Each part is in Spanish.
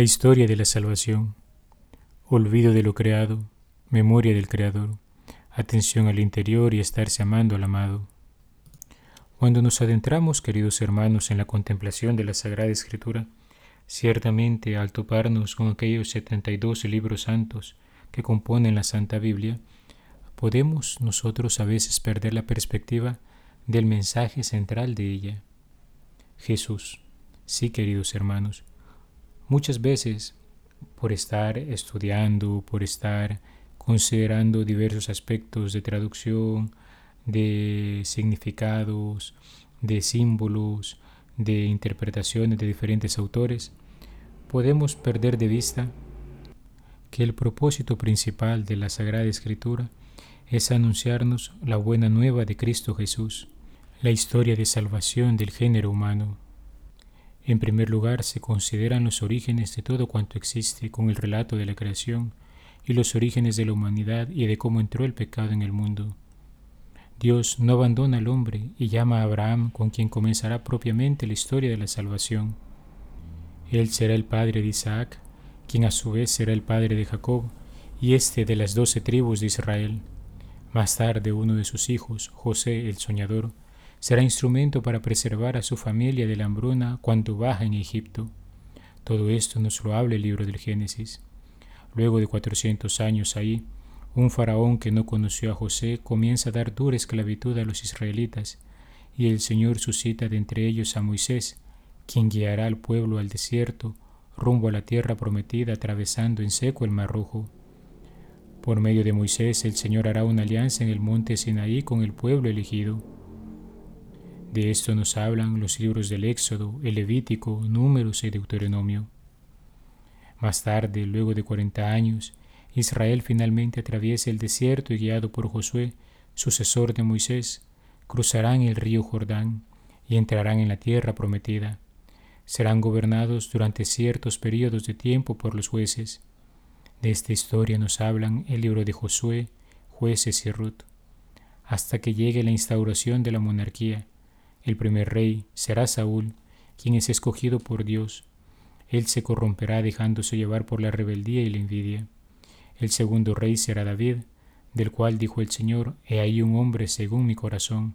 La historia de la salvación. Olvido de lo creado, memoria del Creador, atención al interior y estarse amando al amado. Cuando nos adentramos, queridos hermanos, en la contemplación de la Sagrada Escritura, ciertamente al toparnos con aquellos 72 libros santos que componen la Santa Biblia, podemos nosotros a veces perder la perspectiva del mensaje central de ella. Jesús. Sí, queridos hermanos, Muchas veces, por estar estudiando, por estar considerando diversos aspectos de traducción, de significados, de símbolos, de interpretaciones de diferentes autores, podemos perder de vista que el propósito principal de la Sagrada Escritura es anunciarnos la buena nueva de Cristo Jesús, la historia de salvación del género humano. En primer lugar, se consideran los orígenes de todo cuanto existe con el relato de la creación y los orígenes de la humanidad y de cómo entró el pecado en el mundo. Dios no abandona al hombre y llama a Abraham con quien comenzará propiamente la historia de la salvación. Él será el padre de Isaac, quien a su vez será el padre de Jacob, y este de las doce tribus de Israel. Más tarde uno de sus hijos, José el soñador, será instrumento para preservar a su familia de la hambruna cuando baja en Egipto. Todo esto nos lo habla el libro del Génesis. Luego de cuatrocientos años ahí, un faraón que no conoció a José comienza a dar dura esclavitud a los israelitas, y el Señor suscita de entre ellos a Moisés, quien guiará al pueblo al desierto, rumbo a la tierra prometida, atravesando en seco el mar rojo. Por medio de Moisés el Señor hará una alianza en el monte Sinaí con el pueblo elegido. De esto nos hablan los libros del Éxodo, el Levítico, Números y Deuteronomio. Más tarde, luego de cuarenta años, Israel finalmente atraviesa el desierto y guiado por Josué, sucesor de Moisés, cruzarán el río Jordán y entrarán en la tierra prometida. Serán gobernados durante ciertos periodos de tiempo por los jueces. De esta historia nos hablan el libro de Josué, jueces y Ruth, hasta que llegue la instauración de la monarquía el primer rey será Saúl, quien es escogido por Dios. Él se corromperá dejándose llevar por la rebeldía y la envidia. El segundo rey será David, del cual dijo el Señor, He ahí un hombre según mi corazón,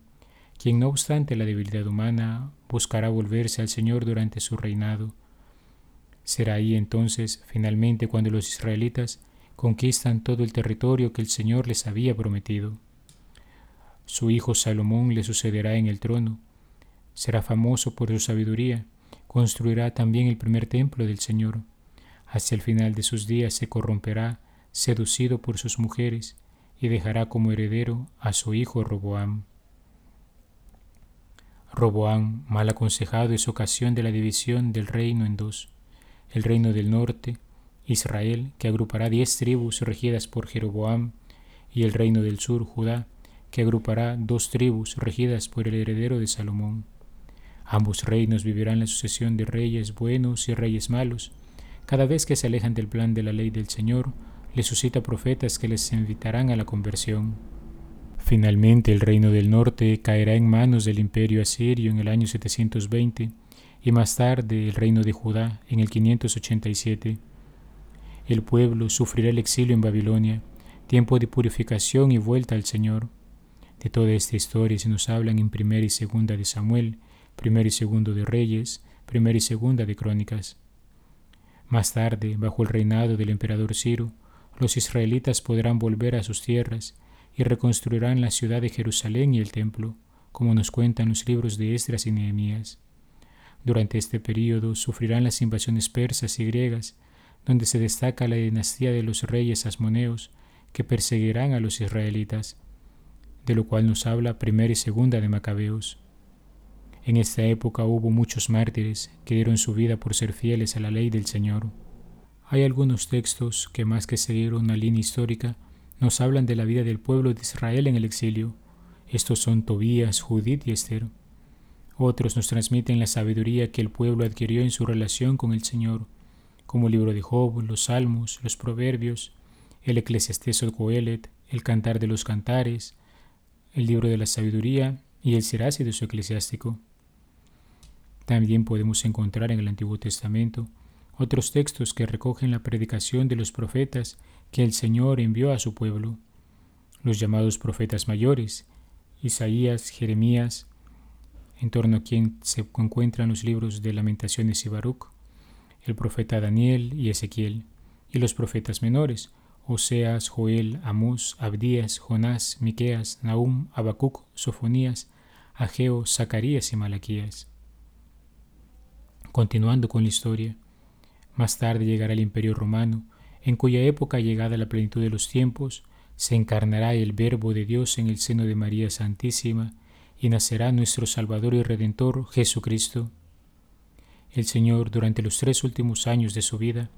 quien no obstante la debilidad humana buscará volverse al Señor durante su reinado. Será ahí entonces, finalmente, cuando los israelitas conquistan todo el territorio que el Señor les había prometido. Su hijo Salomón le sucederá en el trono, será famoso por su sabiduría, construirá también el primer templo del Señor. Hacia el final de sus días se corromperá, seducido por sus mujeres, y dejará como heredero a su hijo Roboam. Roboam, mal aconsejado, es ocasión de la división del reino en dos. El reino del norte, Israel, que agrupará diez tribus regidas por Jeroboam, y el reino del sur, Judá, que agrupará dos tribus regidas por el heredero de Salomón. Ambos reinos vivirán la sucesión de reyes buenos y reyes malos. Cada vez que se alejan del plan de la ley del Señor, les suscita profetas que les invitarán a la conversión. Finalmente el reino del norte caerá en manos del imperio asirio en el año 720 y más tarde el reino de Judá en el 587. El pueblo sufrirá el exilio en Babilonia, tiempo de purificación y vuelta al Señor. De toda esta historia se nos hablan en primera y segunda de Samuel, primero y segundo de Reyes, primera y segunda de Crónicas. Más tarde, bajo el reinado del emperador Ciro, los israelitas podrán volver a sus tierras y reconstruirán la ciudad de Jerusalén y el templo, como nos cuentan los libros de Esdras y Nehemías. Durante este período sufrirán las invasiones persas y griegas, donde se destaca la dinastía de los reyes asmoneos que perseguirán a los israelitas, de lo cual nos habla primera y segunda de Macabeos. En esta época hubo muchos mártires que dieron su vida por ser fieles a la ley del Señor. Hay algunos textos que más que seguir una línea histórica, nos hablan de la vida del pueblo de Israel en el exilio. Estos son Tobías, Judith y Esther. Otros nos transmiten la sabiduría que el pueblo adquirió en su relación con el Señor, como el libro de Job, los Salmos, los Proverbios, el Eclesiastés o Coelet, el Cantar de los Cantares, el libro de la sabiduría y el Serácido su eclesiástico. También podemos encontrar en el Antiguo Testamento otros textos que recogen la predicación de los profetas que el Señor envió a su pueblo, los llamados profetas mayores, Isaías, Jeremías, en torno a quien se encuentran los libros de Lamentaciones y Baruch, el profeta Daniel y Ezequiel, y los profetas menores, Oseas, Joel, Amós, Abdías, Jonás, Miqueas, Nahum, Habacuc, Sofonías, Ageo, Zacarías y Malaquías. Continuando con la historia, más tarde llegará el Imperio Romano, en cuya época, llegada la plenitud de los tiempos, se encarnará el Verbo de Dios en el seno de María Santísima, y nacerá nuestro Salvador y Redentor, Jesucristo. El Señor, durante los tres últimos años de su vida,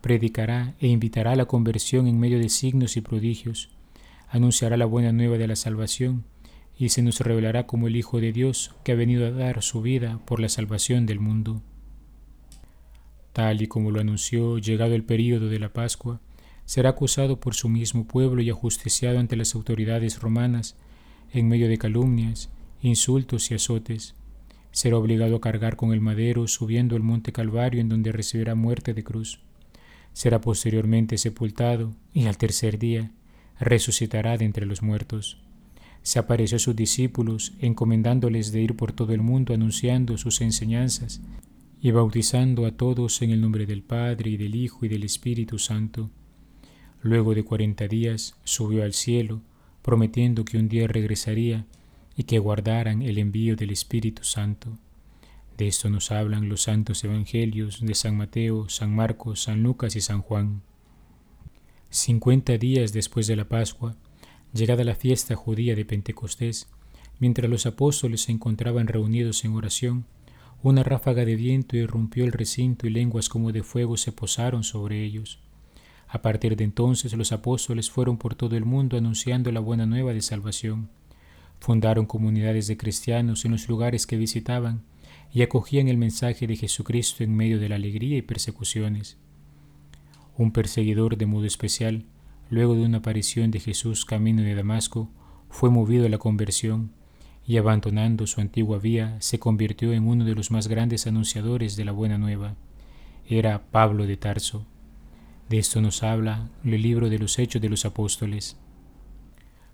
predicará e invitará a la conversión en medio de signos y prodigios, anunciará la buena nueva de la salvación, y se nos revelará como el Hijo de Dios que ha venido a dar su vida por la salvación del mundo. Tal y como lo anunció, llegado el período de la Pascua, será acusado por su mismo pueblo y ajusticiado ante las autoridades romanas en medio de calumnias, insultos y azotes. Será obligado a cargar con el madero subiendo el monte Calvario en donde recibirá muerte de cruz. Será posteriormente sepultado y al tercer día resucitará de entre los muertos. Se apareció a sus discípulos encomendándoles de ir por todo el mundo anunciando sus enseñanzas y bautizando a todos en el nombre del Padre y del Hijo y del Espíritu Santo. Luego de cuarenta días subió al cielo, prometiendo que un día regresaría y que guardaran el envío del Espíritu Santo. De esto nos hablan los santos evangelios de San Mateo, San Marcos, San Lucas y San Juan. Cincuenta días después de la Pascua, llegada la fiesta judía de Pentecostés, mientras los apóstoles se encontraban reunidos en oración, una ráfaga de viento irrumpió el recinto y lenguas como de fuego se posaron sobre ellos. A partir de entonces los apóstoles fueron por todo el mundo anunciando la buena nueva de salvación. Fundaron comunidades de cristianos en los lugares que visitaban y acogían el mensaje de Jesucristo en medio de la alegría y persecuciones. Un perseguidor de modo especial, luego de una aparición de Jesús camino de Damasco, fue movido a la conversión y abandonando su antigua vía se convirtió en uno de los más grandes anunciadores de la buena nueva. Era Pablo de Tarso. De esto nos habla el libro de los Hechos de los Apóstoles.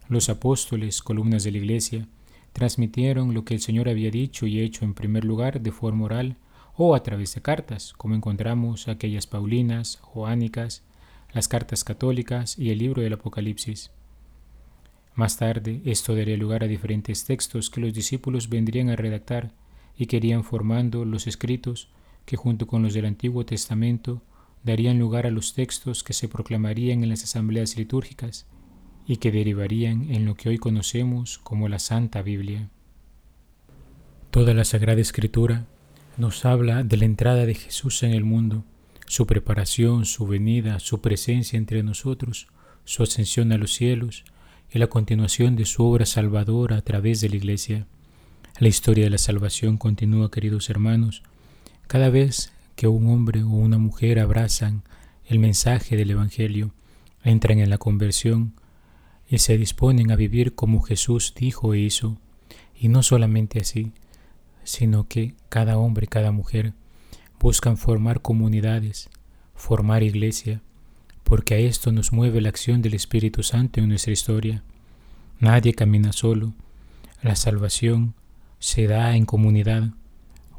Los apóstoles, columnas de la Iglesia, transmitieron lo que el Señor había dicho y hecho en primer lugar de forma oral o a través de cartas, como encontramos aquellas paulinas, joánicas, las cartas católicas y el libro del Apocalipsis. Más tarde, esto daría lugar a diferentes textos que los discípulos vendrían a redactar y que irían formando los escritos que junto con los del Antiguo Testamento darían lugar a los textos que se proclamarían en las asambleas litúrgicas y que derivarían en lo que hoy conocemos como la Santa Biblia. Toda la Sagrada Escritura nos habla de la entrada de Jesús en el mundo, su preparación, su venida, su presencia entre nosotros, su ascensión a los cielos y la continuación de su obra salvadora a través de la Iglesia. La historia de la salvación continúa, queridos hermanos, cada vez que un hombre o una mujer abrazan el mensaje del Evangelio, entran en la conversión y se disponen a vivir como Jesús dijo e hizo, y no solamente así, sino que cada hombre, cada mujer buscan formar comunidades, formar iglesia, porque a esto nos mueve la acción del Espíritu Santo en nuestra historia. Nadie camina solo, la salvación se da en comunidad,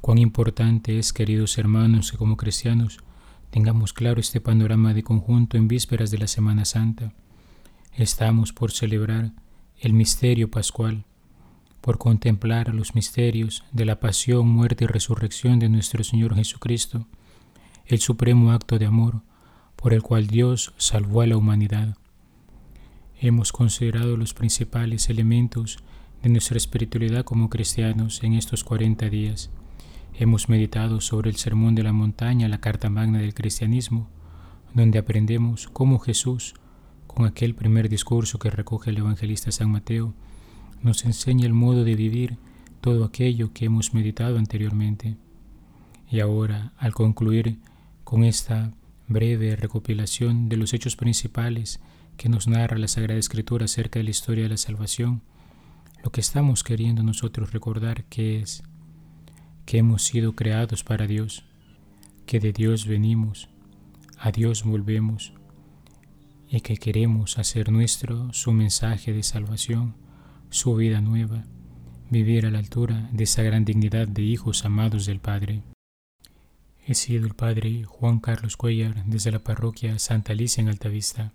Cuán importante es, queridos hermanos, que como cristianos tengamos claro este panorama de conjunto en vísperas de la Semana Santa. Estamos por celebrar el misterio pascual, por contemplar los misterios de la pasión, muerte y resurrección de nuestro Señor Jesucristo, el supremo acto de amor por el cual Dios salvó a la humanidad. Hemos considerado los principales elementos de nuestra espiritualidad como cristianos en estos 40 días. Hemos meditado sobre el Sermón de la Montaña, la Carta Magna del Cristianismo, donde aprendemos cómo Jesús, con aquel primer discurso que recoge el evangelista San Mateo, nos enseña el modo de vivir todo aquello que hemos meditado anteriormente. Y ahora, al concluir con esta breve recopilación de los hechos principales que nos narra la Sagrada Escritura acerca de la historia de la salvación, lo que estamos queriendo nosotros recordar que es que hemos sido creados para Dios, que de Dios venimos, a Dios volvemos y que queremos hacer nuestro su mensaje de salvación, su vida nueva, vivir a la altura de esa gran dignidad de hijos amados del Padre. He sido el Padre Juan Carlos Cuellar desde la parroquia Santa Alicia en Altavista.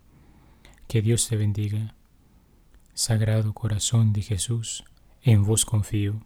Que Dios te bendiga. Sagrado Corazón de Jesús, en vos confío.